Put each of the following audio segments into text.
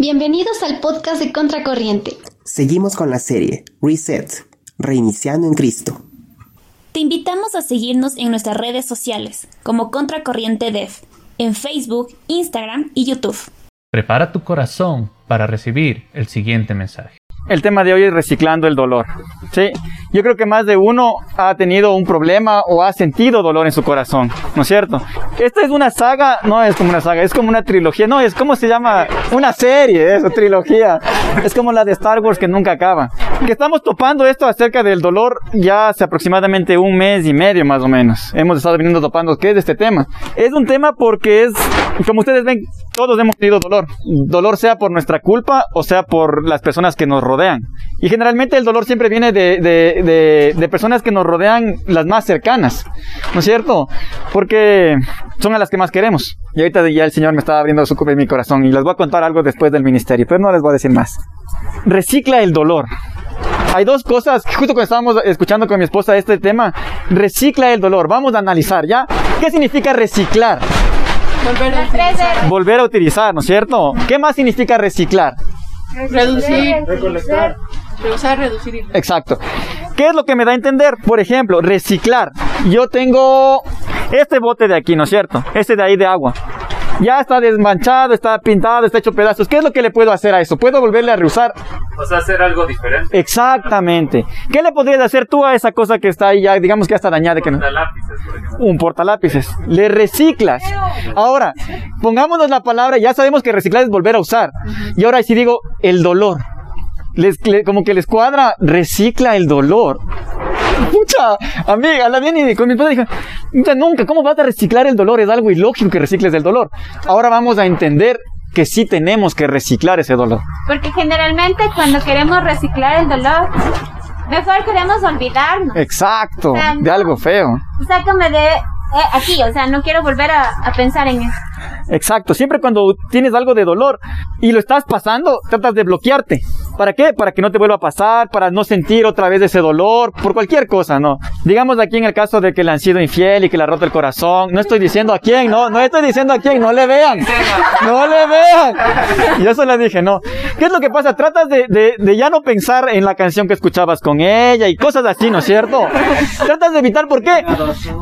Bienvenidos al podcast de Contracorriente. Seguimos con la serie Reset, Reiniciando en Cristo. Te invitamos a seguirnos en nuestras redes sociales como Contracorriente Dev, en Facebook, Instagram y YouTube. Prepara tu corazón para recibir el siguiente mensaje. El tema de hoy es reciclando el dolor. Sí, yo creo que más de uno ha tenido un problema o ha sentido dolor en su corazón, ¿no es cierto? Esta es una saga, no es como una saga, es como una trilogía, no, es como se llama una serie, eso, trilogía. Es como la de Star Wars que nunca acaba. Que estamos topando esto acerca del dolor ya hace aproximadamente un mes y medio más o menos. Hemos estado viniendo topando qué es este tema. Es un tema porque es, como ustedes ven, todos hemos tenido dolor. Dolor sea por nuestra culpa o sea por las personas que nos rodean. Y generalmente el dolor siempre viene de, de, de, de, personas que nos rodean las más cercanas, ¿no es cierto? Porque son a las que más queremos. Y ahorita ya el Señor me está abriendo su mi corazón y les voy a contar algo después del ministerio, pero no les voy a decir más. Recicla el dolor. Hay dos cosas, justo cuando estábamos escuchando con mi esposa este tema, recicla el dolor. Vamos a analizar, ¿ya? ¿Qué significa reciclar? Volver a utilizar. Volver a utilizar, ¿no es cierto? ¿Qué más significa reciclar? Reducir. Recolectar. Reusar, reducir. Exacto. ¿Qué es lo que me da a entender? Por ejemplo, reciclar. Yo tengo este bote de aquí, ¿no es cierto? Este de ahí de agua. Ya está desmanchado, está pintado, está hecho pedazos. ¿Qué es lo que le puedo hacer a eso? ¿Puedo volverle a reusar? O sea, hacer algo diferente. Exactamente. ¿Qué le podrías hacer tú a esa cosa que está ahí ya, digamos que ya está dañada? No? Portalápices, por ejemplo. Un portalápices. Le reciclas. Ahora, pongámonos la palabra, ya sabemos que reciclar es volver a usar. Y ahora si digo el dolor. Les, le- como que les cuadra, recicla el dolor. Mucha amiga, la viene con mi dije, "Puta, nunca, ¿cómo vas a reciclar el dolor? Es algo ilógico que recicles el dolor. Ahora vamos a entender que sí tenemos que reciclar ese dolor. Porque generalmente cuando queremos reciclar el dolor, mejor queremos olvidarnos. Exacto, O sea, de no. algo feo. Sácame de eh, aquí, o sea, no quiero volver a, a pensar en eso. Exacto, siempre cuando tienes algo de dolor y lo estás pasando, tratas de bloquearte. ¿Para qué? Para que no te vuelva a pasar, para no sentir otra vez ese dolor, por cualquier cosa, ¿no? Digamos aquí en el caso de que le han sido infiel y que le ha roto el corazón, no estoy diciendo a quién, no, no estoy diciendo a quién, no le vean, no le vean. Yo eso le dije, no. ¿Qué es lo que pasa? Tratas de, ya no pensar en la canción que escuchabas con ella y cosas así, ¿no es cierto? Tratas de evitar, ¿por qué?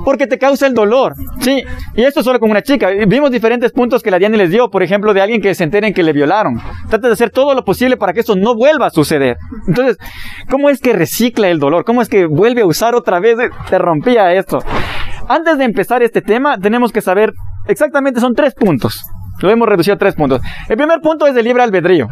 Porque te causa el dolor, ¿sí? Y esto solo con una chica. Vimos diferentes puntos que la Diana les dio, por ejemplo, de alguien que se enteren que le violaron. Trata de hacer todo lo posible para que eso no vuelva a suceder. Entonces, ¿cómo es que recicla el dolor? ¿Cómo es que vuelve a usar otra vez? Te rompía esto. Antes de empezar este tema, tenemos que saber exactamente, son tres puntos. Lo hemos reducido a tres puntos. El primer punto es el libre albedrío.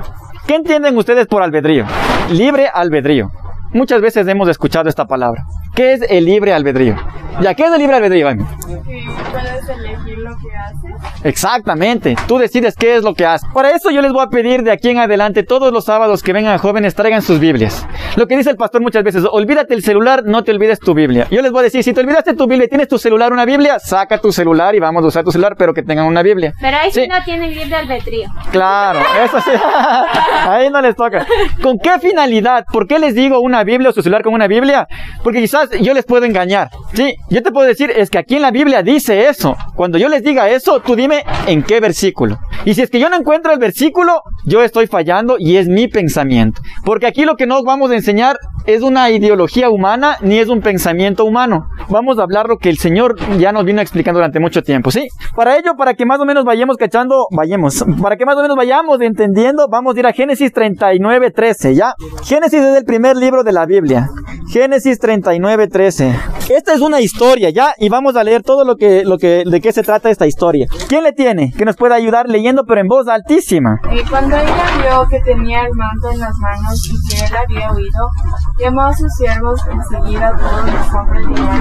¿Qué entienden ustedes por albedrío? Libre albedrío. Muchas veces hemos escuchado esta palabra. ¿Qué es el libre albedrío? ¿Ya qué es el libre albedrío? Amy? Puedes elegir lo que haces. Exactamente, tú decides qué es lo que haces. Para eso yo les voy a pedir de aquí en adelante, todos los sábados que vengan jóvenes, traigan sus Biblias. Lo que dice el pastor muchas veces, olvídate el celular, no te olvides tu Biblia. Yo les voy a decir, si te olvidaste tu Biblia y tienes tu celular, una Biblia, saca tu celular y vamos a usar tu celular, pero que tengan una Biblia. Pero ahí sí, Sí. no tienen libre albedrío. Claro, eso sí. Ahí no les toca. ¿Con qué finalidad? ¿Por qué les digo una Biblia o su celular con una Biblia? Porque quizás yo les puedo engañar. Sí, yo te puedo decir, es que aquí en la Biblia dice eso. Cuando yo les diga eso, tú dime en qué versículo. Y si es que yo no encuentro el versículo, yo estoy fallando y es mi pensamiento. Porque aquí lo que nos vamos a enseñar es una ideología humana ni es un pensamiento humano. Vamos a hablar lo que el Señor ya nos vino explicando durante mucho tiempo, ¿sí? Para ello, para que más o menos vayamos cachando, vayamos, para que más o menos vayamos entendiendo, vamos a ir a Génesis 39, 13, ¿ya? Génesis es el primer libro de la Biblia. Génesis 39, 13. Esta es una historia, ¿ya? Y vamos a leer todo lo que, lo que, de qué se trata esta historia. ¿Quién le tiene? Que nos pueda ayudar leyendo, pero en voz altísima. Y cuando ella vio que tenía el manto en las manos y que él había huido, llamó a sus siervos enseguida a todos los hombres dijeron,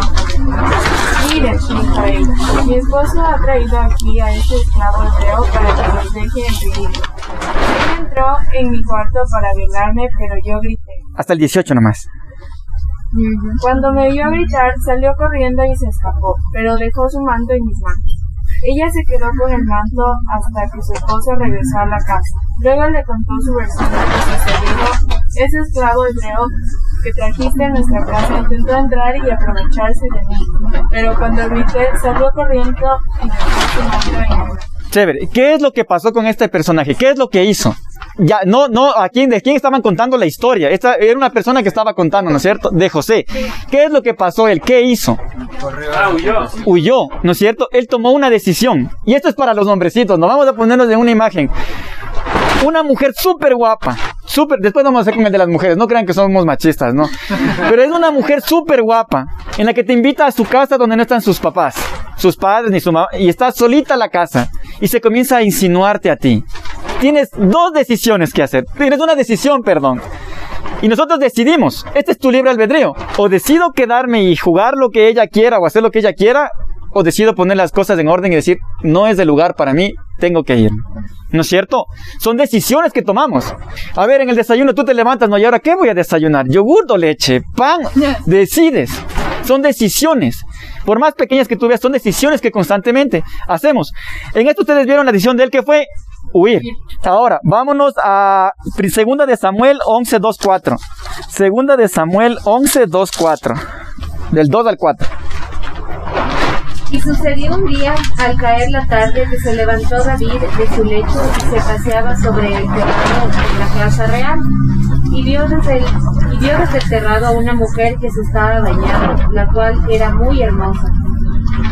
Mire, dijo él, mi esposo ha traído aquí a este esclavo hebreo para que los deje en. Él entró en mi cuarto para violarme, pero yo grité. Hasta el 18 nomás. Cuando me vio gritar, salió corriendo y se escapó, pero dejó su manto en mis manos. Ella se quedó con el manto hasta que su esposo regresó a la casa. Luego le contó su versión de lo sucedido. Ese esclavo hebreo que trajiste a nuestra casa intentó entrar y aprovecharse de mí, pero cuando grité salió corriendo y dejó su manto en. Chévere. ¿Qué es lo que pasó con este personaje? ¿Qué es lo que hizo? Ya, no, no, ¿a quién, ¿de quién estaban contando la historia? Esta era una persona que estaba contando, ¿no es cierto? De José. ¿Qué es lo que pasó él? ¿Qué hizo? Huyó, ¿no es cierto? Él tomó una decisión. Y esto es para los hombrecitos, nos vamos a ponernos en una imagen. Una mujer súper guapa, súper, después vamos a hacer con el de las mujeres, no crean que somos machistas, ¿no? Pero es una mujer súper guapa, en la que te invita a su casa donde no están sus papás, sus padres ni su mamá, y está solita la casa, y se comienza a insinuarte a ti. Tienes dos decisiones que hacer, tienes una decisión, perdón. Y nosotros decidimos, este es tu libre albedrío, o decido quedarme y jugar lo que ella quiera o hacer lo que ella quiera, o decido poner las cosas en orden y decir, no es el lugar para mí, tengo que ir. ¿No es cierto? Son decisiones que tomamos. A ver, en el desayuno tú te levantas, ¿no? ¿Y ahora qué voy a desayunar? ¿Yogur o leche? ¿Pan? Decides. Son decisiones. Por más pequeñas que tú veas, son decisiones que constantemente hacemos. En esto ustedes vieron la decisión de él que fue huir. Ahora, vámonos a segunda de Samuel 11, 2, 4. Segunda de Samuel 11, 2, 4. Del 2 al 4. Y sucedió un día, al caer la tarde, que se levantó David de su lecho y se paseaba sobre el terrado de la casa real. Y vio, desde el, y vio desde a una mujer que se estaba bañando, la cual era muy hermosa.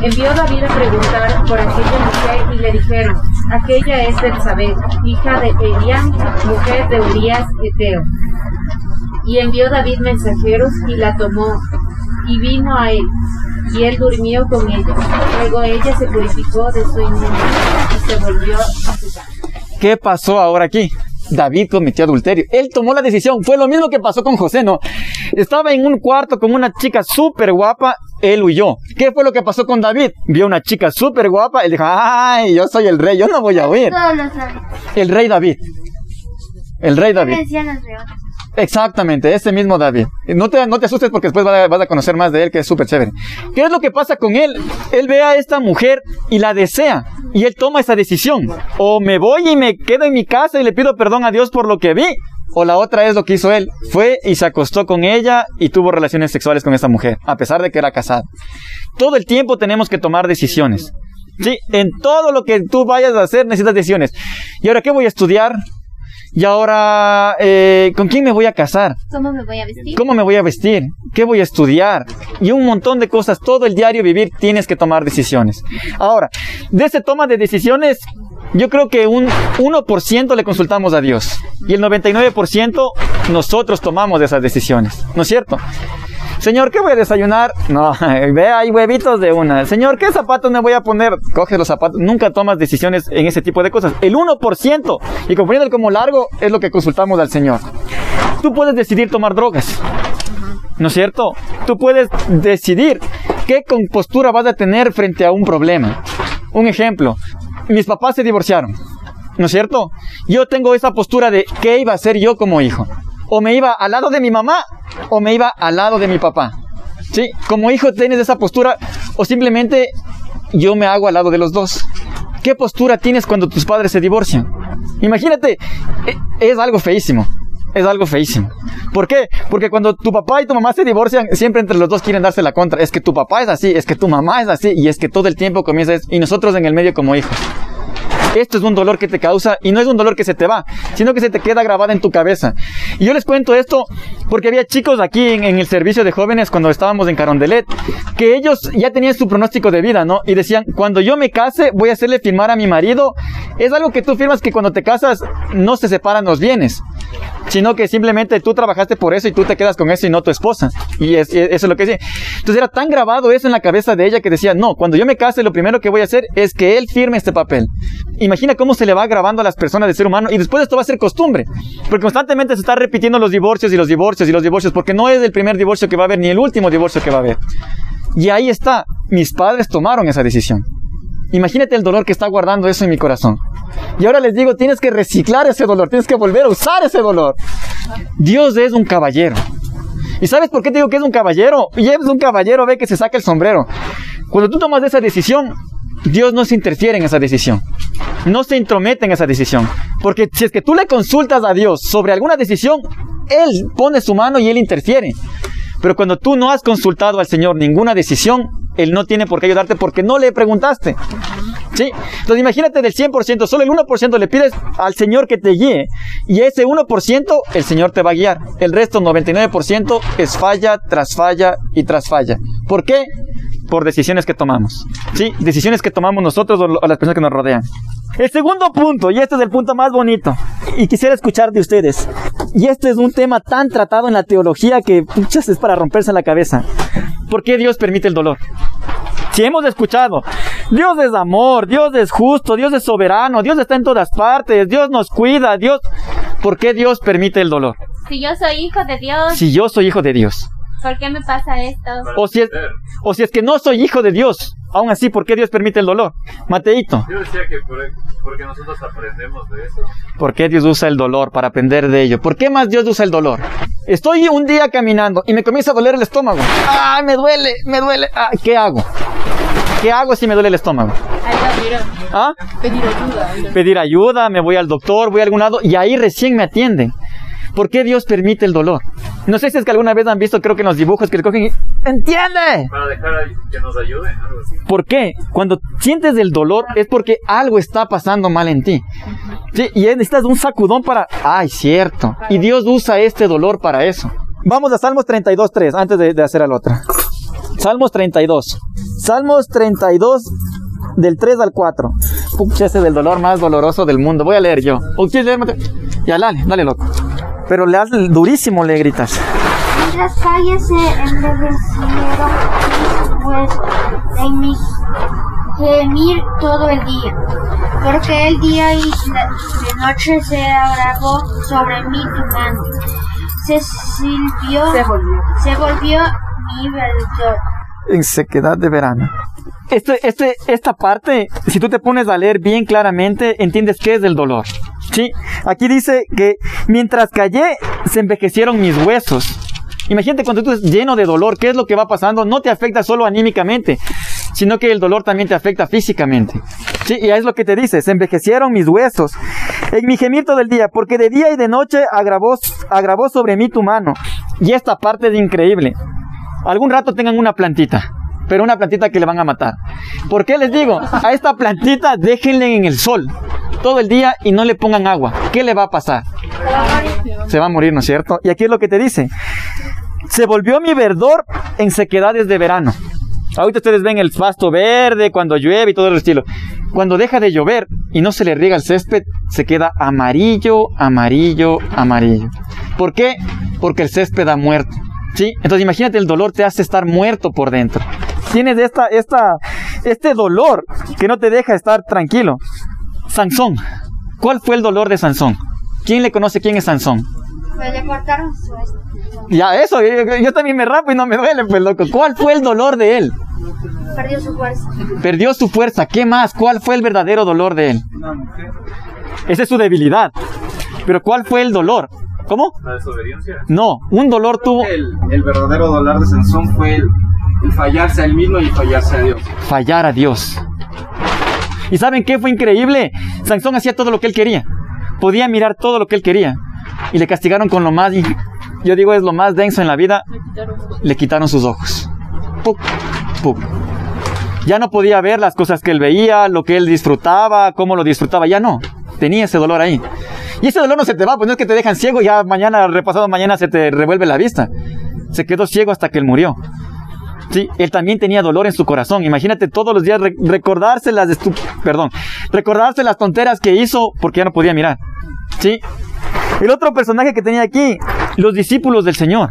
Envió David a preguntar por aquella mujer y le dijeron, aquella es Betsabé, hija de Eliam, mujer de Urias Eteo. Y envió David mensajeros y la tomó y vino a él y él durmió con ella. Luego ella se purificó de su inmundicia y se volvió a su casa. ¿Qué pasó ahora aquí? David cometió adulterio. Él tomó la decisión. Fue lo mismo que pasó con José, ¿no? Estaba en un cuarto con una chica súper guapa. Él huyó. ¿Qué fue lo que pasó con David? Vio una chica súper guapa. Él dijo, ay, yo soy el rey, yo no voy a huir. Todos lo saben. El rey David. El rey David. Exactamente, ese mismo David. No te, no te asustes porque después vas a conocer más de él, que es súper chévere. ¿Qué es lo que pasa con él? Él ve a esta mujer y la desea. Y él toma esa decisión. O me voy y me quedo en mi casa y le pido perdón a Dios por lo que vi. O la otra es lo que hizo él. Fue y se acostó con ella y tuvo relaciones sexuales con esta mujer, a pesar de que era casado. Todo el tiempo tenemos que tomar decisiones. Sí, en todo lo que tú vayas a hacer necesitas decisiones. ¿Y ahora qué voy a estudiar? Y ahora, eh, ¿con quién me voy a casar? ¿Cómo me voy a vestir? ¿Cómo me voy a vestir? ¿Qué voy a estudiar? Y un montón de cosas. Todo el diario vivir tienes que tomar decisiones. Ahora, de ese toma de decisiones, yo creo que un 1% le consultamos a Dios. Y el 99% nosotros tomamos esas decisiones. ¿No es cierto? Señor, ¿qué voy a desayunar? No, ve, hay huevitos de una. Señor, ¿qué zapatos me voy a poner? Coge los zapatos. Nunca tomas decisiones en ese tipo de cosas. El 1%, y comprendiendo el como largo, es lo que consultamos al Señor. Tú puedes decidir tomar drogas. ¿No es cierto? Tú puedes decidir qué compostura vas a tener frente a un problema. Un ejemplo, mis papás se divorciaron. ¿No es cierto? Yo tengo esa postura de qué iba a hacer yo como hijo. O me iba al lado de mi mamá o me iba al lado de mi papá. ¿Sí? Como hijo tienes esa postura o simplemente yo me hago al lado de los dos. ¿Qué postura tienes cuando tus padres se divorcian? Imagínate, e- es algo feísimo. Es algo feísimo. ¿Por qué? Porque cuando tu papá y tu mamá se divorcian, siempre entre los dos quieren darse la contra. Es que tu papá es así, es que tu mamá es así, y es que todo el tiempo comienza es- y nosotros en el medio como hijos. Esto es un dolor que te causa y no es un dolor que se te va, sino que se te queda grabado en tu cabeza. Y yo les cuento esto porque había chicos aquí en, en el servicio de jóvenes cuando estábamos en Carondelet, que ellos ya tenían su pronóstico de vida, ¿no? Y decían, cuando yo me case voy a hacerle firmar a mi marido. Es algo que tú firmas que cuando te casas no se separan los bienes, sino que simplemente tú trabajaste por eso y tú te quedas con eso y no tu esposa. Y es- y eso es lo que decía. Entonces era tan grabado eso en la cabeza de ella que decía, no, cuando yo me case lo primero que voy a hacer es que él firme este papel. Imagina cómo se le va grabando a las personas del ser humano y después esto va a ser costumbre. Porque constantemente se está repitiendo los divorcios y los divorcios y los divorcios porque no es el primer divorcio que va a haber ni el último divorcio que va a haber. Y ahí está, mis padres tomaron esa decisión. Imagínate el dolor que está guardando eso en mi corazón. Y ahora les digo, tienes que reciclar ese dolor, tienes que volver a usar ese dolor. Dios es un caballero. ¿Y sabes por qué te digo que es un caballero? Y es un caballero, ve que se saca el sombrero. Cuando tú tomas esa decisión, Dios no se interfiere en esa decisión. No se intromete en esa decisión. Porque si es que tú le consultas a Dios sobre alguna decisión, Él pone su mano y Él interfiere. Pero cuando tú no has consultado al Señor ninguna decisión, Él no tiene por qué ayudarte porque no le preguntaste. ¿Sí? Entonces imagínate del 100%, solo el 1% le pides al Señor que te guíe. Y ese 1% el Señor te va a guiar. El resto, 99%, es falla tras falla y tras falla. ¿Por qué? Por decisiones que tomamos. ¿Sí? Decisiones que tomamos nosotros o las personas que nos rodean. El segundo punto, y este es el punto más bonito, y quisiera escuchar de ustedes. Y este es un tema tan tratado en la teología que muchas es para romperse la cabeza. ¿Por qué Dios permite el dolor? Si hemos escuchado, Dios es amor, Dios es justo, Dios es soberano, Dios está en todas partes, Dios nos cuida, Dios... ¿Por qué Dios permite el dolor? Si yo soy hijo de Dios, Si yo soy hijo de Dios. ¿por qué me pasa esto? O si es, o si es que no soy hijo de Dios. Aún así, ¿por qué Dios permite el dolor? Mateito, Yo decía que por- porque nosotros aprendemos de eso. ¿por qué Dios usa el dolor para aprender de ello? ¿Por qué más Dios usa el dolor? Estoy un día caminando y me comienza a doler el estómago. ¡Ah, me duele! ¡Me duele! Ah, ¿Qué hago? ¿Qué hago si me duele el estómago? ¿Ah? Pedir ayuda. Pedir ayuda, me voy al doctor, voy a algún lado y ahí recién me atienden. ¿Por qué Dios permite el dolor? No sé si es que alguna vez han visto, creo que en los dibujos que le cogen y... ¡Entiende! Para dejar que nos algo así. ¿Por qué? Cuando sientes el dolor es porque algo está pasando mal en ti. Sí, y necesitas un sacudón para... ¡Ay, cierto! Y Dios usa este dolor para eso. Vamos a Salmos 32.3 antes de, de hacer al otro. Salmos 32. Salmos 32 del 3 al 4. Pucha, ese del dolor más doloroso del mundo. Voy a leer yo. ¿O quieres leer, Mateo? Ya, dale, dale, loco. Pero le das durísimo, le gritas. Las calles se envejecieron pues en mi gemir todo el día, porque el día y la de noche se agravó sobre mí tu mano. Se silbió, Se volvió. se volvió mi verdor. en sequedad de verano. Este, este, esta parte, si tú te pones a leer bien claramente, entiendes qué es el dolor. Sí, aquí dice que mientras callé, se envejecieron mis huesos. Imagínate cuando tú estás lleno de dolor, ¿qué es lo que va pasando? No te afecta solo anímicamente, sino que el dolor también te afecta físicamente. Sí, y es lo que te dice, se envejecieron mis huesos en mi gemir todo el día, porque de día y de noche agravó, agravó sobre mí tu mano. Y esta parte es increíble. Algún rato tengan una plantita, pero una plantita que le van a matar. ¿Por qué les digo? A esta plantita déjenle en el sol todo el día y no le pongan agua. ¿Qué le va a pasar? Se va a morir, ¿no es cierto? Y aquí es lo que te dice. Se volvió mi verdor en sequedades de verano. Ahorita ustedes ven el pasto verde cuando llueve y todo el estilo. Cuando deja de llover y no se le riega el césped, se queda amarillo, amarillo, amarillo. ¿Por qué? Porque el césped ha muerto. ¿Sí? Entonces imagínate el dolor te hace estar muerto por dentro. Tienes esta, esta, este dolor que no te deja estar tranquilo. Sansón. ¿Cuál fue el dolor de Sansón? ¿Quién le conoce quién es Sansón? Pues le cortaron su este. Ya, eso, yo, yo también me rapo y no me duele, pues loco. ¿Cuál fue el dolor de él? Perdió su fuerza. Perdió su fuerza. ¿Qué más? ¿Cuál fue el verdadero dolor de él? Esa es su debilidad. Pero ¿cuál fue el dolor? ¿Cómo? La desobediencia. No, un dolor tuvo El, el verdadero dolor de Sansón fue el, el fallarse a él mismo y fallarse a Dios. fallar a Dios. ¿Y saben qué fue increíble? Sansón hacía todo lo que él quería. Podía mirar todo lo que él quería. Y le castigaron con lo más, yo digo es lo más denso en la vida. Le quitaron sus ojos. Puc, puc. Ya no podía ver las cosas que él veía, lo que él disfrutaba, cómo lo disfrutaba. Ya no. Tenía ese dolor ahí. Y ese dolor no se te va, pues no es que te dejan ciego y ya mañana, repasado mañana, se te revuelve la vista. Se quedó ciego hasta que él murió. Sí, él también tenía dolor en su corazón. Imagínate todos los días re- recordarse las perdón, recordarse las tonteras que hizo porque ya no podía mirar. Sí. El otro personaje que tenía aquí, los discípulos del Señor.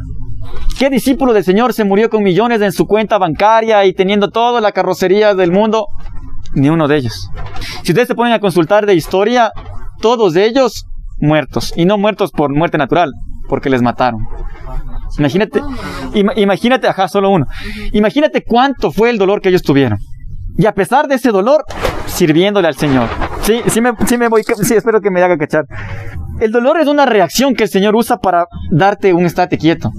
¿Qué discípulo del Señor se murió con millones en su cuenta bancaria y teniendo toda la carrocería del mundo? Ni uno de ellos. Si ustedes se ponen a consultar de historia, todos ellos muertos. Y no muertos por muerte natural, porque les mataron. Imagínate, ima- imagínate, ajá, solo uno. Imagínate cuánto fue el dolor que ellos tuvieron. Y a pesar de ese dolor, sirviéndole al Señor. Sí, sí me, sí me voy, sí, espero que me haga cachar. El dolor es una reacción que el Señor usa para darte un estate quieto.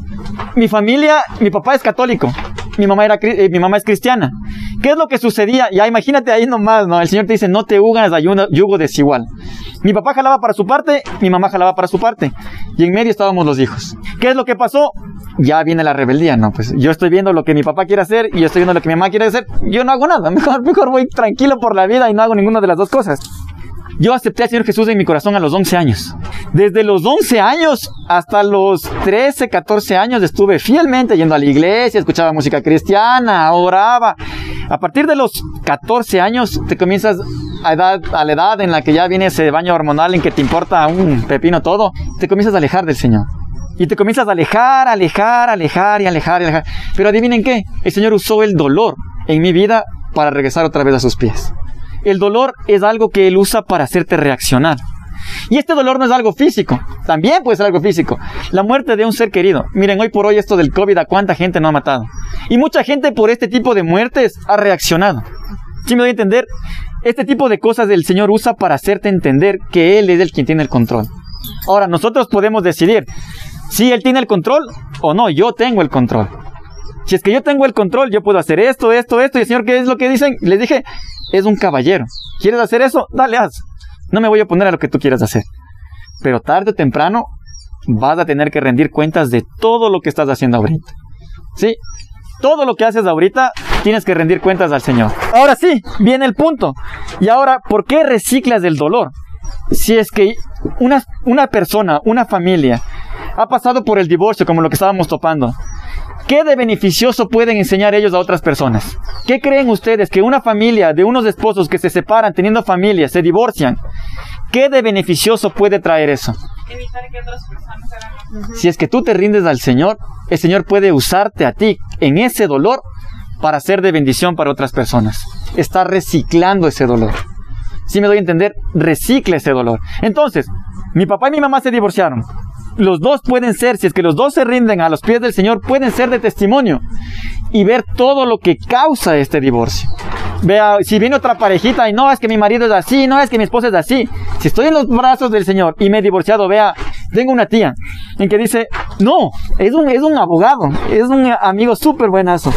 Mi familia, mi papá es católico, mi mamá, era, eh, mi mamá es cristiana. ¿Qué es lo que sucedía? Ya imagínate ahí nomás, ¿no? El Señor te dice, no te unas a yugo desigual. Mi papá jalaba para su parte, mi mamá jalaba para su parte. Y en medio estábamos los hijos. ¿Qué es lo que pasó? ya viene la rebeldía, ¿no? Pues yo estoy viendo lo que mi papá quiere hacer y yo estoy viendo lo que mi mamá quiere hacer. Yo no hago nada. Mejor, mejor voy tranquilo por la vida y no hago ninguna de las dos cosas. Yo acepté al Señor Jesús en mi corazón a los 11 años. Desde los 11 años hasta los 13, 14 años estuve fielmente yendo a la iglesia, escuchaba música cristiana, oraba. A partir de los 14 años te comienzas a, edad, a la edad en la que ya viene ese baño hormonal en que te importa un pepino todo, te comienzas a alejar del Señor. Y te comienzas a alejar, alejar, alejar y alejar y alejar. Pero adivinen qué, el Señor usó el dolor en mi vida para regresar otra vez a sus pies. El dolor es algo que Él usa para hacerte reaccionar. Y este dolor no es algo físico, también puede ser algo físico. La muerte de un ser querido. Miren, hoy por hoy esto del COVID, ¿a cuánta gente no ha matado? Y mucha gente por este tipo de muertes ha reaccionado. ¿Sí me doy a entender? Este tipo de cosas el Señor usa para hacerte entender que Él es el quien tiene el control. Ahora, nosotros podemos decidir si Él tiene el control o no, yo tengo el control. Si es que yo tengo el control, yo puedo hacer esto, esto, esto. Y el Señor, ¿qué es lo que dicen? Les dije, es un caballero. ¿Quieres hacer eso? Dale, haz. No me voy a oponer a lo que tú quieras hacer. Pero tarde o temprano vas a tener que rendir cuentas de todo lo que estás haciendo ahorita. ¿Sí? Todo lo que haces ahorita tienes que rendir cuentas al Señor. Ahora sí, viene el punto. Y ahora, ¿por qué reciclas el dolor? Si es que una, una persona, una familia, ha pasado por el divorcio, como lo que estábamos topando, ¿Qué de beneficioso pueden enseñar ellos a otras personas? ¿Qué creen ustedes que una familia de unos esposos que se separan teniendo familia, se divorcian? ¿Qué de beneficioso puede traer eso? Evitar que otras personas hagan Si es que tú te rindes al Señor, el Señor puede usarte a ti en ese dolor para ser de bendición para otras personas. Está reciclando ese dolor. Si me doy a entender, recicla ese dolor. Entonces, mi papá y mi mamá se divorciaron los dos pueden ser, si es que los dos se rinden a los pies del Señor, pueden ser de testimonio y ver todo lo que causa este divorcio. Vea, si viene otra parejita y no, es que mi marido es así, no, es que mi esposa es así. Si estoy en los brazos del Señor y me he divorciado, vea, tengo una tía en que dice, no, es un, es un abogado, es un amigo súper buenazo.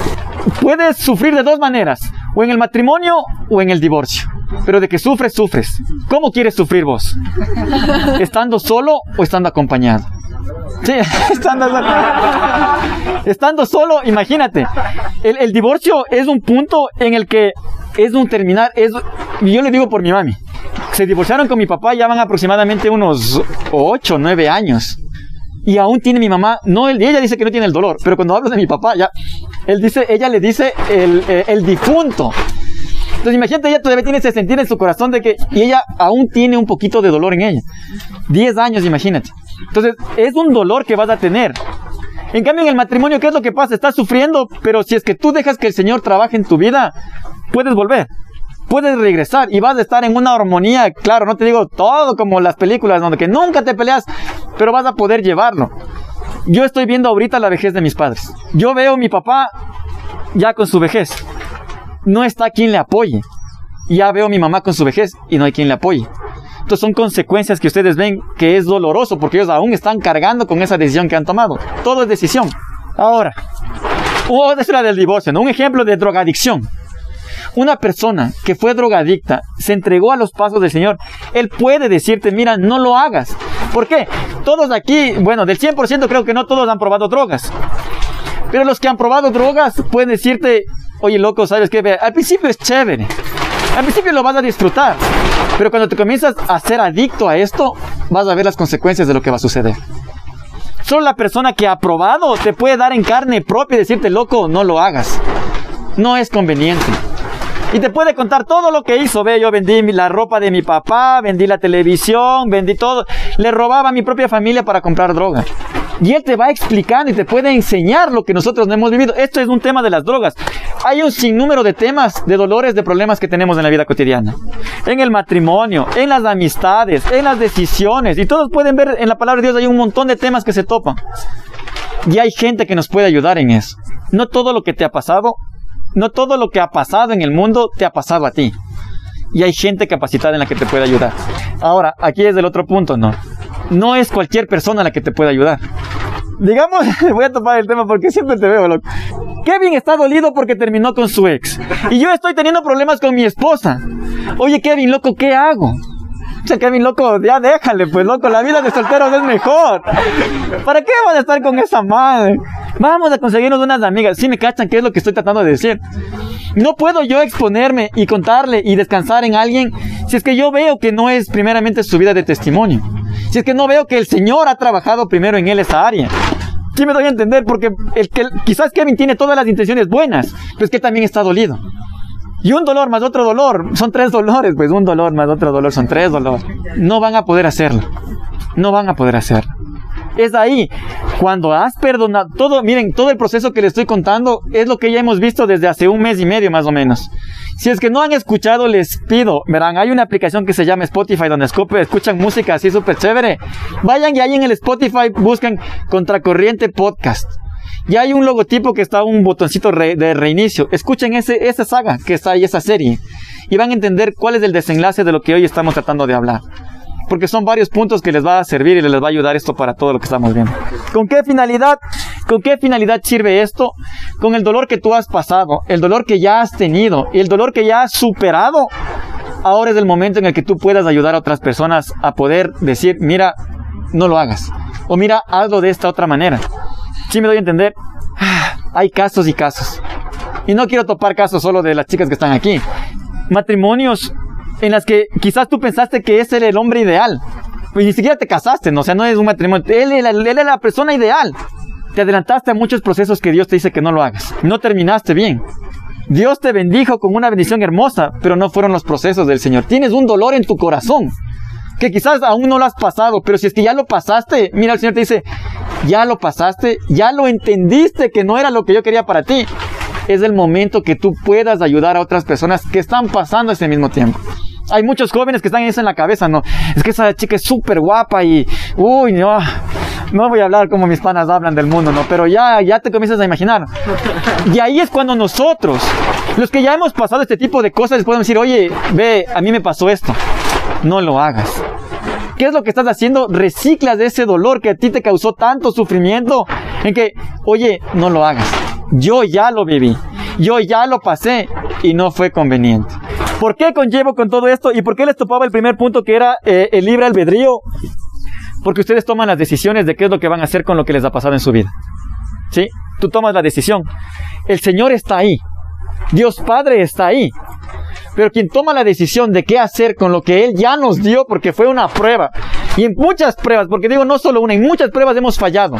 Puedes sufrir de dos maneras, o en el matrimonio o en el divorcio. Pero de que sufres, sufres. ¿Cómo quieres sufrir vos? ¿Estando solo o estando acompañado? Sí, estando solo. Estando solo, imagínate. El, el, divorcio es un punto en el que es un terminar. Es, yo le digo por mi mami. Se divorciaron con mi papá, ya van aproximadamente unos 8, 9 años. Y aún tiene mi mamá, no, ella dice que no tiene el dolor, pero cuando hablo de mi papá, ya, él dice, ella le dice el, el, el difunto. Entonces imagínate, ella todavía tiene ese sentir en su corazón de que, y ella aún tiene un poquito de dolor en ella. 10 años, imagínate. Entonces, es un dolor que vas a tener. En cambio, en el matrimonio, ¿qué es lo que pasa? Estás sufriendo, pero si es que tú dejas que el Señor trabaje en tu vida, puedes volver. Puedes regresar y vas a estar en una armonía, claro, no te digo todo como las películas, donde que nunca te peleas, pero vas a poder llevarlo. Yo estoy viendo ahorita la vejez de mis padres. Yo veo a mi papá ya con su vejez no está quien le apoye. Ya veo a mi mamá con su vejez y no hay quien le apoye. Entonces son consecuencias que ustedes ven que es doloroso porque ellos aún están cargando con esa decisión que han tomado. Todo es decisión. Ahora, otra es la del divorcio, ¿no? un ejemplo de drogadicción. Una persona que fue drogadicta se entregó a los pasos del Señor. Él puede decirte, mira, no lo hagas. ¿Por qué? Todos aquí, bueno, del 100% creo que no todos han probado drogas. Pero los que han probado drogas pueden decirte, oye loco, ¿sabes qué? Al principio es chévere. Al principio lo vas a disfrutar. Pero cuando te comienzas a ser adicto a esto, vas a ver las consecuencias de lo que va a suceder. Solo la persona que ha probado te puede dar en carne propia y decirte, loco, no lo hagas. No es conveniente. Y te puede contar todo lo que hizo. Ve, yo vendí la ropa de mi papá, vendí la televisión, vendí todo. Le robaba a mi propia familia para comprar droga. Y él te va explicando y te puede enseñar lo que nosotros no hemos vivido. Esto es un tema de las drogas. Hay un sinnúmero de temas, de dolores, de problemas que tenemos en la vida cotidiana. En el matrimonio, en las amistades, en las decisiones. Y todos pueden ver en la palabra de Dios hay un montón de temas que se topan. Y hay gente que nos puede ayudar en eso. No todo lo que te ha pasado, no todo lo que ha pasado en el mundo te ha pasado a ti. Y hay gente capacitada en la que te puede ayudar. Ahora, aquí es el otro punto, ¿no? no es cualquier persona la que te puede ayudar. Digamos, voy a topar el tema porque siempre te veo, loco. Kevin está dolido porque terminó con su ex. Y yo estoy teniendo problemas con mi esposa. Oye, Kevin, loco, ¿qué hago? sea, Kevin, loco, ya déjale, pues, loco, la vida de solteros es mejor. ¿Para qué van a estar con esa madre? Vamos a conseguirnos unas amigas. Sí me cachan qué es lo que estoy tratando de decir. No puedo yo exponerme y contarle y descansar en alguien si es que yo veo que no es primeramente su vida de testimonio. Si es que no veo que el Señor ha trabajado primero en él esa área. Sí me doy a entender porque el que quizás Kevin tiene todas las intenciones buenas, pero es que también está dolido. Y un dolor más otro dolor, son tres dolores, pues un dolor más otro dolor son tres dolores. No van a poder hacerlo. No van a poder hacerlo. Es ahí, cuando has perdonado, todo, miren, todo el proceso que les estoy contando es lo que ya hemos visto desde hace un mes y medio más o menos. Si es que no han escuchado, les pido, verán, hay una aplicación que se llama Spotify donde escuchan música así súper chévere. Vayan y ahí en el Spotify buscan Contracorriente Podcast. Y hay un logotipo que está un botoncito de reinicio. Escuchen ese, esa saga que está ahí, esa serie. Y van a entender cuál es el desenlace de lo que hoy estamos tratando de hablar porque son varios puntos que les va a servir y les va a ayudar esto para todo lo que estamos viendo. ¿Con qué finalidad? ¿Con qué finalidad sirve esto? Con el dolor que tú has pasado, el dolor que ya has tenido y el dolor que ya has superado. Ahora es el momento en el que tú puedas ayudar a otras personas a poder decir, mira, no lo hagas. O mira, hazlo de esta otra manera. Si me doy a entender? Hay casos y casos. Y no quiero topar casos solo de las chicas que están aquí. Matrimonios en las que quizás tú pensaste que ese era el hombre ideal. Pues ni siquiera te casaste, ¿no? O sea, no es un matrimonio. Él era, él era la persona ideal. Te adelantaste a muchos procesos que Dios te dice que no lo hagas. No terminaste bien. Dios te bendijo con una bendición hermosa, pero no fueron los procesos del Señor. Tienes un dolor en tu corazón que quizás aún no lo has pasado, pero si es que ya lo pasaste, mira, el Señor te dice, ya lo pasaste, ya lo entendiste que no era lo que yo quería para ti. Es el momento que tú puedas ayudar a otras personas que están pasando ese mismo tiempo. Hay muchos jóvenes que están eso en la cabeza, ¿no? Es que esa chica es súper guapa y, uy, no, no voy a hablar como mis panas hablan del mundo, ¿no? Pero ya, ya te comienzas a imaginar. Y ahí es cuando nosotros, los que ya hemos pasado este tipo de cosas, les podemos decir, oye, ve, a mí me pasó esto. No lo hagas. ¿Qué es lo que estás haciendo? Reciclas de ese dolor que a ti te causó tanto sufrimiento en que, oye, no lo hagas. Yo ya lo viví. Yo ya lo pasé y no fue conveniente. ¿Por qué conllevo con todo esto? ¿Y por qué les topaba el primer punto que era eh, el libre albedrío? Porque ustedes toman las decisiones de qué es lo que van a hacer con lo que les ha pasado en su vida. ¿Sí? Tú tomas la decisión. El Señor está ahí. Dios Padre está ahí. Pero quien toma la decisión de qué hacer con lo que Él ya nos dio, porque fue una prueba. Y en muchas pruebas, porque digo no solo una, en muchas pruebas hemos fallado.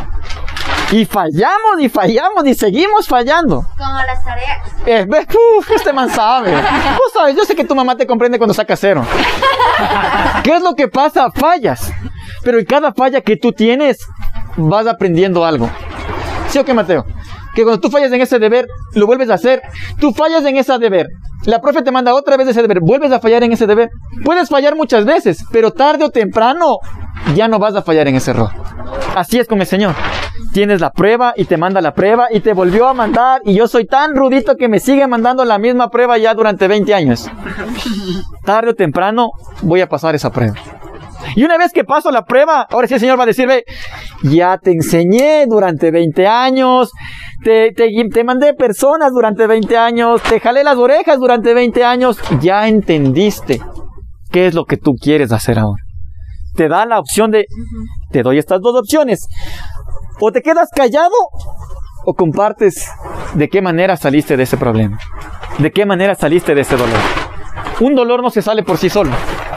Y fallamos y fallamos y seguimos fallando. Como las tareas. Eh, uf, este man sabe. Tú sabes, yo sé que tu mamá te comprende cuando saca cero. ¿Qué es lo que pasa? Fallas. Pero en cada falla que tú tienes, vas aprendiendo algo. ¿Sí o qué, Mateo? Que cuando tú fallas en ese deber, lo vuelves a hacer. Tú fallas en ese deber. La profe te manda otra vez ese deber. Vuelves a fallar en ese deber. Puedes fallar muchas veces, pero tarde o temprano ya no vas a fallar en ese error. Así es con el Señor tienes la prueba y te manda la prueba y te volvió a mandar y yo soy tan rudito que me sigue mandando la misma prueba ya durante 20 años. Tarde o temprano voy a pasar esa prueba. Y una vez que paso la prueba, ahora sí el Señor va a decir, ve, ya te enseñé durante 20 años, te, te, te mandé personas durante 20 años, te jalé las orejas durante 20 años, ya entendiste qué es lo que tú quieres hacer ahora. Te da la opción de, te doy estas dos opciones. O te quedas callado o compartes de qué manera saliste de ese problema. De qué manera saliste de ese dolor. Un dolor no se sale por sí solo.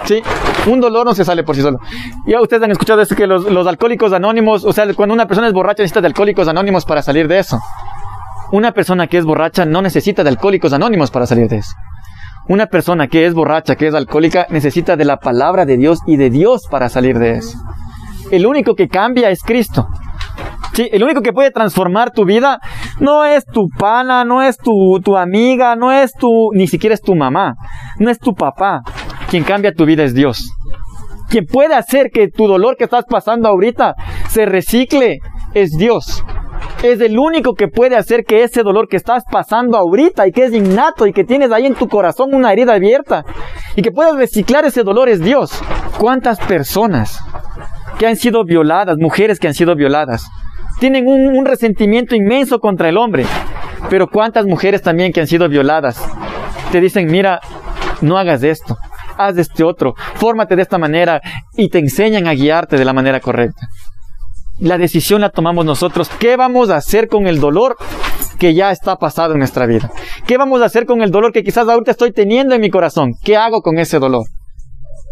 ¿Sí? Un dolor no se sale por sí solo. Ya ustedes han escuchado esto que los, los alcohólicos anónimos, o sea, cuando una persona es borracha necesita de alcohólicos anónimos para salir de eso. Una persona que es borracha no necesita de alcohólicos anónimos para salir de eso. Una persona que es borracha, que es alcohólica, necesita de la palabra de Dios y de Dios para salir de eso. El único que cambia es Cristo. Sí, el único que puede transformar tu vida no es tu pana, no es tu, tu amiga, no es tu, ni siquiera es tu mamá, no es tu papá. Quien cambia tu vida es Dios. Quien puede hacer que tu dolor que estás pasando ahorita se recicle es Dios. Es el único que puede hacer que ese dolor que estás pasando ahorita y que es innato y que tienes ahí en tu corazón una herida abierta y que puedas reciclar ese dolor es Dios. ¿Cuántas personas que han sido violadas, mujeres que han sido violadas, tienen un, resentimiento inmenso contra el hombre. Pero cuántas mujeres también que han sido violadas te dicen, mira, no hagas esto. Haz de este otro, fórmate de esta manera y te enseñan a guiarte de la manera correcta. La decisión la tomamos nosotros. ¿Qué vamos a hacer con el dolor que ya está pasado en nuestra vida? ¿Qué vamos a hacer con el dolor que quizás ahorita estoy teniendo en mi corazón? ¿Qué hago con ese dolor?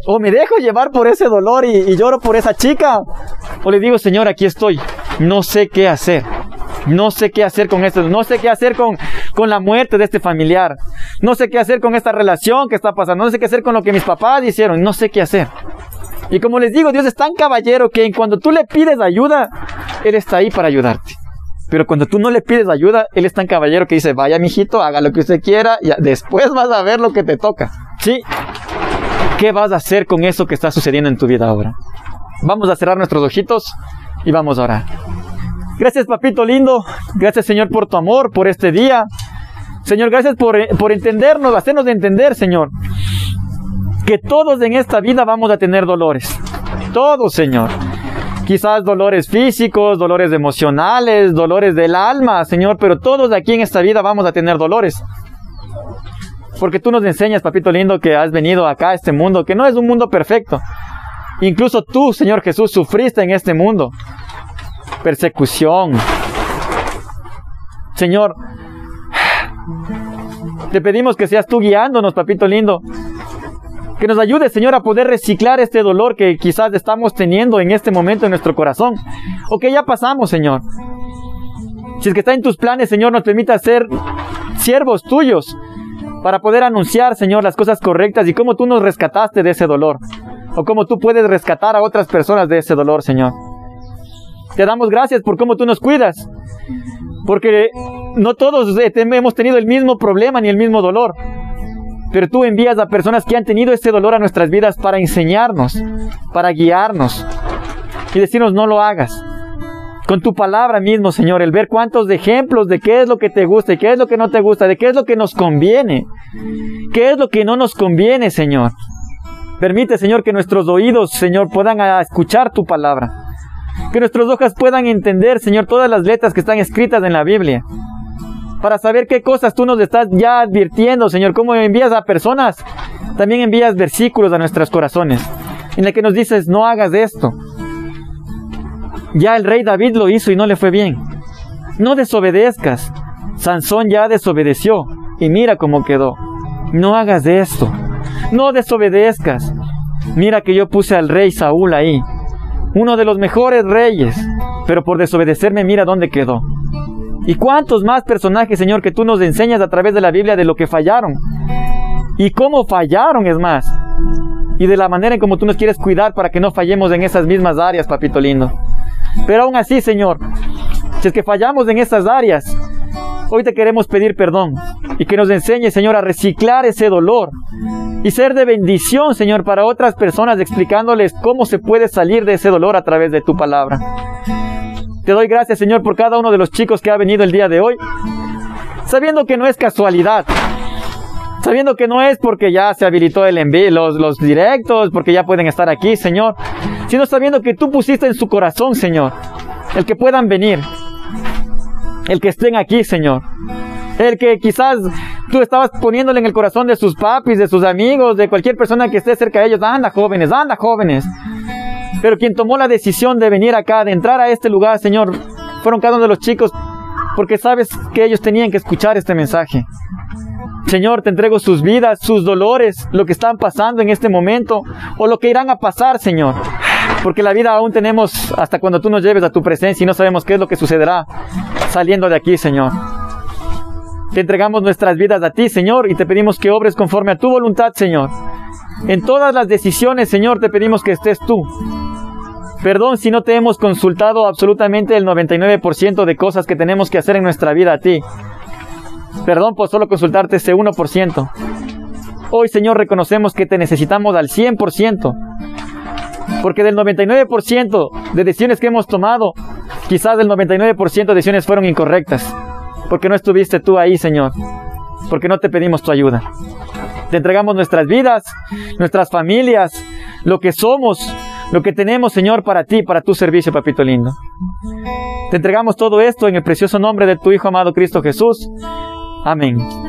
O me dejo llevar por ese dolor y, y lloro por esa chica. O le digo, Señor, aquí estoy. No sé qué hacer. No sé qué hacer con esto. No sé qué hacer con, con la muerte de este familiar. No sé qué hacer con esta relación que está pasando. No sé qué hacer con lo que mis papás hicieron. No sé qué hacer. Y como les digo, Dios es tan caballero que cuando tú le pides ayuda, Él está ahí para ayudarte. Pero cuando tú no le pides ayuda, Él es tan caballero que dice, vaya mijito, haga lo que usted quiera y después vas a ver lo que te toca. ¿Sí? ¿Qué vas a hacer con eso que está sucediendo en tu vida ahora? Vamos a cerrar nuestros ojitos y vamos a orar. Gracias, papito lindo. Gracias, Señor, por tu amor, por este día. Señor, gracias por, por entendernos, hacernos entender, Señor, que todos en esta vida vamos a tener dolores. Todos, Señor. Quizás dolores físicos, dolores emocionales, dolores del alma, Señor, pero todos aquí en esta vida vamos a tener dolores. Porque tú nos enseñas, papito lindo, que has venido acá a este mundo, que no es un mundo perfecto. Incluso tú, Señor Jesús, sufriste en este mundo. Persecución. Señor, te pedimos que seas tú guiándonos, papito lindo. Que nos ayude, Señor, a poder reciclar este dolor que quizás estamos teniendo en este momento en nuestro corazón. O que ya pasamos, Señor. Si es que está en tus planes, Señor, nos permita ser siervos tuyos para poder anunciar, Señor, las cosas correctas y cómo tú nos rescataste de ese dolor. O cómo tú puedes rescatar a otras personas de ese dolor, Señor. Te damos gracias por cómo tú nos cuidas. Porque no todos hemos tenido el mismo problema ni el mismo dolor. Pero tú envías a personas que han tenido ese dolor a nuestras vidas para enseñarnos, para guiarnos y decirnos no lo hagas. Con tu palabra mismo, Señor, el ver cuántos ejemplos de qué es lo que te gusta y qué es lo que no te gusta, de qué es lo que nos conviene, qué es lo que no nos conviene, Señor. Permite, Señor, que nuestros oídos, Señor, puedan escuchar tu palabra. Que nuestros ojos puedan entender, Señor, todas las letras que están escritas en la Biblia para saber qué cosas tú nos estás ya advirtiendo, Señor. Cómo envías a personas, también envías versículos a nuestros corazones, en el que nos dices, no hagas esto. Ya el rey David lo hizo y no le fue bien. No desobedezcas. Sansón ya desobedeció y mira cómo quedó. No hagas esto. No desobedezcas. Mira que yo puse al rey Saúl ahí, uno de los mejores reyes, pero por desobedecerme mira dónde quedó. ¿Y cuántos más personajes, Señor, que tú nos enseñas a través de la Biblia de lo que fallaron? Y cómo fallaron, es más. Y de la manera en como tú nos quieres cuidar para que no fallemos en esas mismas áreas, papito lindo. Pero aún así, Señor, si es que fallamos en esas áreas, hoy te queremos pedir perdón y que nos enseñe, Señor, a reciclar ese dolor y ser de bendición, Señor, para otras personas, explicándoles cómo se puede salir de ese dolor a través de tu palabra. Te doy gracias, Señor, por cada uno de los chicos que ha venido el día de hoy, sabiendo que no es casualidad, sabiendo que no es porque ya se habilitó el envío, los, los directos, porque ya pueden estar aquí, Señor, sino sabiendo que tú pusiste en su corazón, Señor, el que puedan venir, el que estén aquí, Señor. El que quizás tú estabas poniéndole en el corazón de sus papis, de sus amigos, de cualquier persona que esté cerca de ellos. Anda, jóvenes, anda, jóvenes. Pero quien tomó la decisión de venir acá, de entrar a este lugar, Señor, fueron cada uno de los chicos, porque sabes que ellos tenían que escuchar este mensaje. Señor, te entrego sus vidas, sus dolores, lo que están pasando en este momento, o lo que irán a pasar, Señor. Porque la vida aún tenemos hasta cuando tú nos lleves a tu presencia y no sabemos qué es lo que sucederá saliendo de aquí, Señor. Te entregamos nuestras vidas a ti, Señor, y te pedimos que obres conforme a tu voluntad, Señor. En todas las decisiones, Señor, te pedimos que estés tú. Perdón si no te hemos consultado absolutamente el 99% de cosas que tenemos que hacer en nuestra vida a ti. Perdón por solo consultarte ese 1%. Hoy, Señor, reconocemos que te necesitamos al 100%. Porque del 99% de decisiones que hemos tomado, quizás del 99% de decisiones fueron incorrectas. Porque no estuviste tú ahí, Señor. Porque no te pedimos tu ayuda. Te entregamos nuestras vidas, nuestras familias, lo que somos, lo que tenemos, Señor, para ti, para tu servicio, papito lindo. Te entregamos todo esto en el precioso nombre de tu Hijo amado Cristo Jesús. Amén.